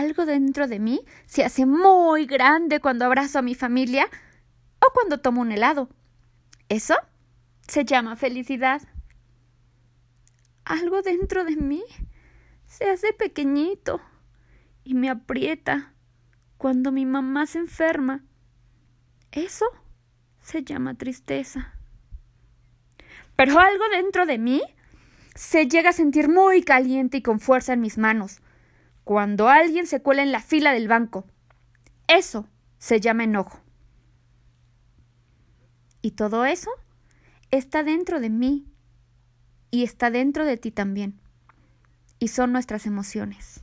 algo dentro de mí se hace muy grande cuando abrazo a mi familia o cuando tomo un helado. Eso se llama felicidad. Algo dentro de mí se hace pequeñito y me aprieta cuando mi mamá se enferma. Eso se llama tristeza. Pero algo dentro de mí se llega a sentir muy caliente y con fuerza en mis manos cuando alguien se cuela en la fila del banco. Eso se llama enojo. Y todo eso está dentro de mí y está dentro de ti también. Y son nuestras emociones.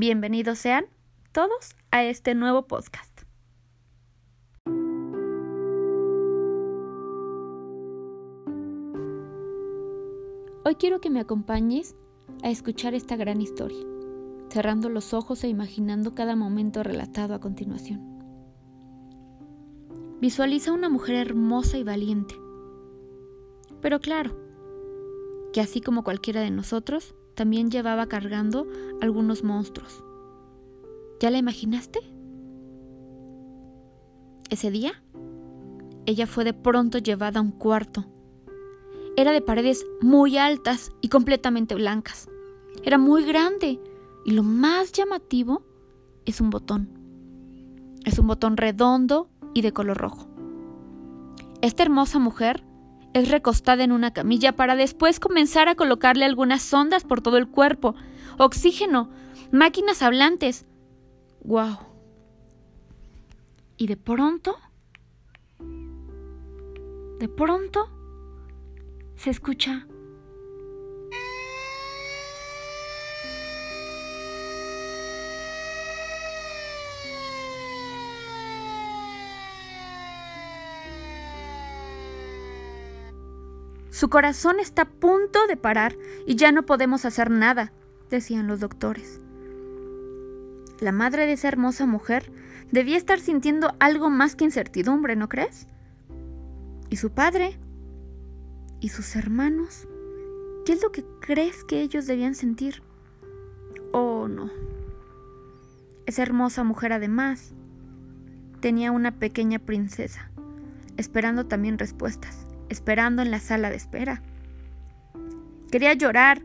Bienvenidos sean todos a este nuevo podcast. Hoy quiero que me acompañes a escuchar esta gran historia, cerrando los ojos e imaginando cada momento relatado a continuación. Visualiza una mujer hermosa y valiente. Pero claro, que así como cualquiera de nosotros, también llevaba cargando algunos monstruos. ¿Ya la imaginaste? Ese día, ella fue de pronto llevada a un cuarto era de paredes muy altas y completamente blancas. Era muy grande y lo más llamativo es un botón. Es un botón redondo y de color rojo. Esta hermosa mujer es recostada en una camilla para después comenzar a colocarle algunas sondas por todo el cuerpo, oxígeno, máquinas hablantes. ¡Guau! Y de pronto, de pronto, se escucha Su corazón está a punto de parar y ya no podemos hacer nada, decían los doctores. La madre de esa hermosa mujer debía estar sintiendo algo más que incertidumbre, ¿no crees? ¿Y su padre? ¿Y sus hermanos? ¿Qué es lo que crees que ellos debían sentir? Oh, no. Esa hermosa mujer además tenía una pequeña princesa, esperando también respuestas, esperando en la sala de espera. Quería llorar.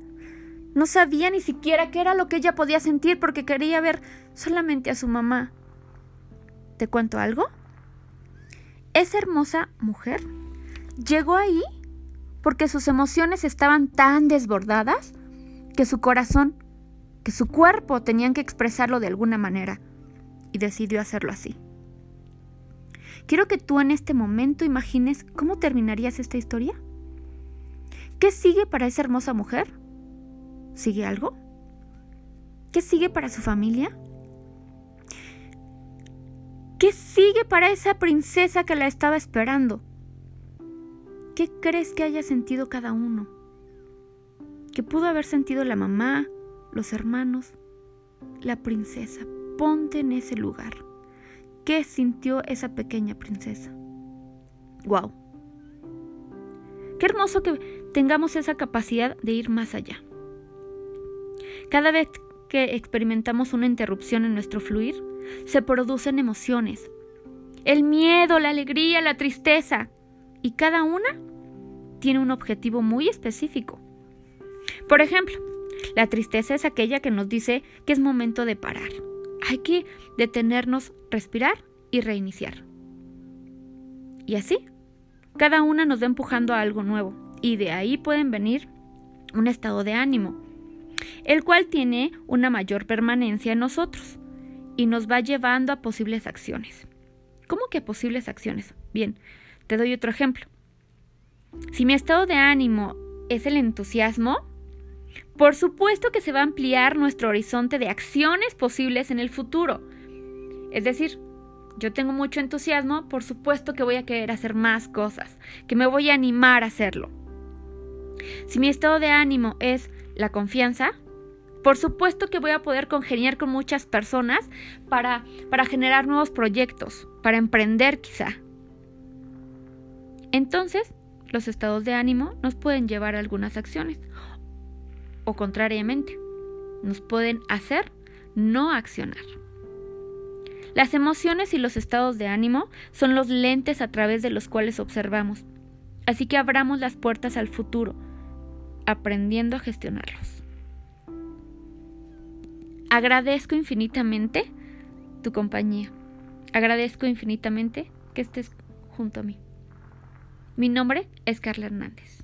No sabía ni siquiera qué era lo que ella podía sentir porque quería ver solamente a su mamá. ¿Te cuento algo? Esa hermosa mujer llegó ahí porque sus emociones estaban tan desbordadas que su corazón, que su cuerpo tenían que expresarlo de alguna manera, y decidió hacerlo así. Quiero que tú en este momento imagines cómo terminarías esta historia. ¿Qué sigue para esa hermosa mujer? ¿Sigue algo? ¿Qué sigue para su familia? ¿Qué sigue para esa princesa que la estaba esperando? ¿Qué crees que haya sentido cada uno? ¿Qué pudo haber sentido la mamá, los hermanos, la princesa? Ponte en ese lugar. ¿Qué sintió esa pequeña princesa? ¡Wow! Qué hermoso que tengamos esa capacidad de ir más allá. Cada vez que experimentamos una interrupción en nuestro fluir, se producen emociones. El miedo, la alegría, la tristeza, y cada una tiene un objetivo muy específico. Por ejemplo, la tristeza es aquella que nos dice que es momento de parar. Hay que detenernos, respirar y reiniciar. Y así, cada una nos va empujando a algo nuevo y de ahí pueden venir un estado de ánimo, el cual tiene una mayor permanencia en nosotros y nos va llevando a posibles acciones. ¿Cómo que posibles acciones? Bien, te doy otro ejemplo. Si mi estado de ánimo es el entusiasmo, por supuesto que se va a ampliar nuestro horizonte de acciones posibles en el futuro. Es decir, yo tengo mucho entusiasmo, por supuesto que voy a querer hacer más cosas, que me voy a animar a hacerlo. Si mi estado de ánimo es la confianza, Por supuesto que voy a poder congeniar con muchas personas para, para generar nuevos proyectos, para emprender quizá. Entonces, los estados de ánimo nos pueden llevar a algunas acciones. O contrariamente, nos pueden hacer no accionar. Las emociones y los estados de ánimo son los lentes a través de los cuales observamos. Así que abramos las puertas al futuro, aprendiendo a gestionarlos. Agradezco infinitamente tu compañía. Agradezco infinitamente que estés junto a mí. Mi nombre es Carla Hernández.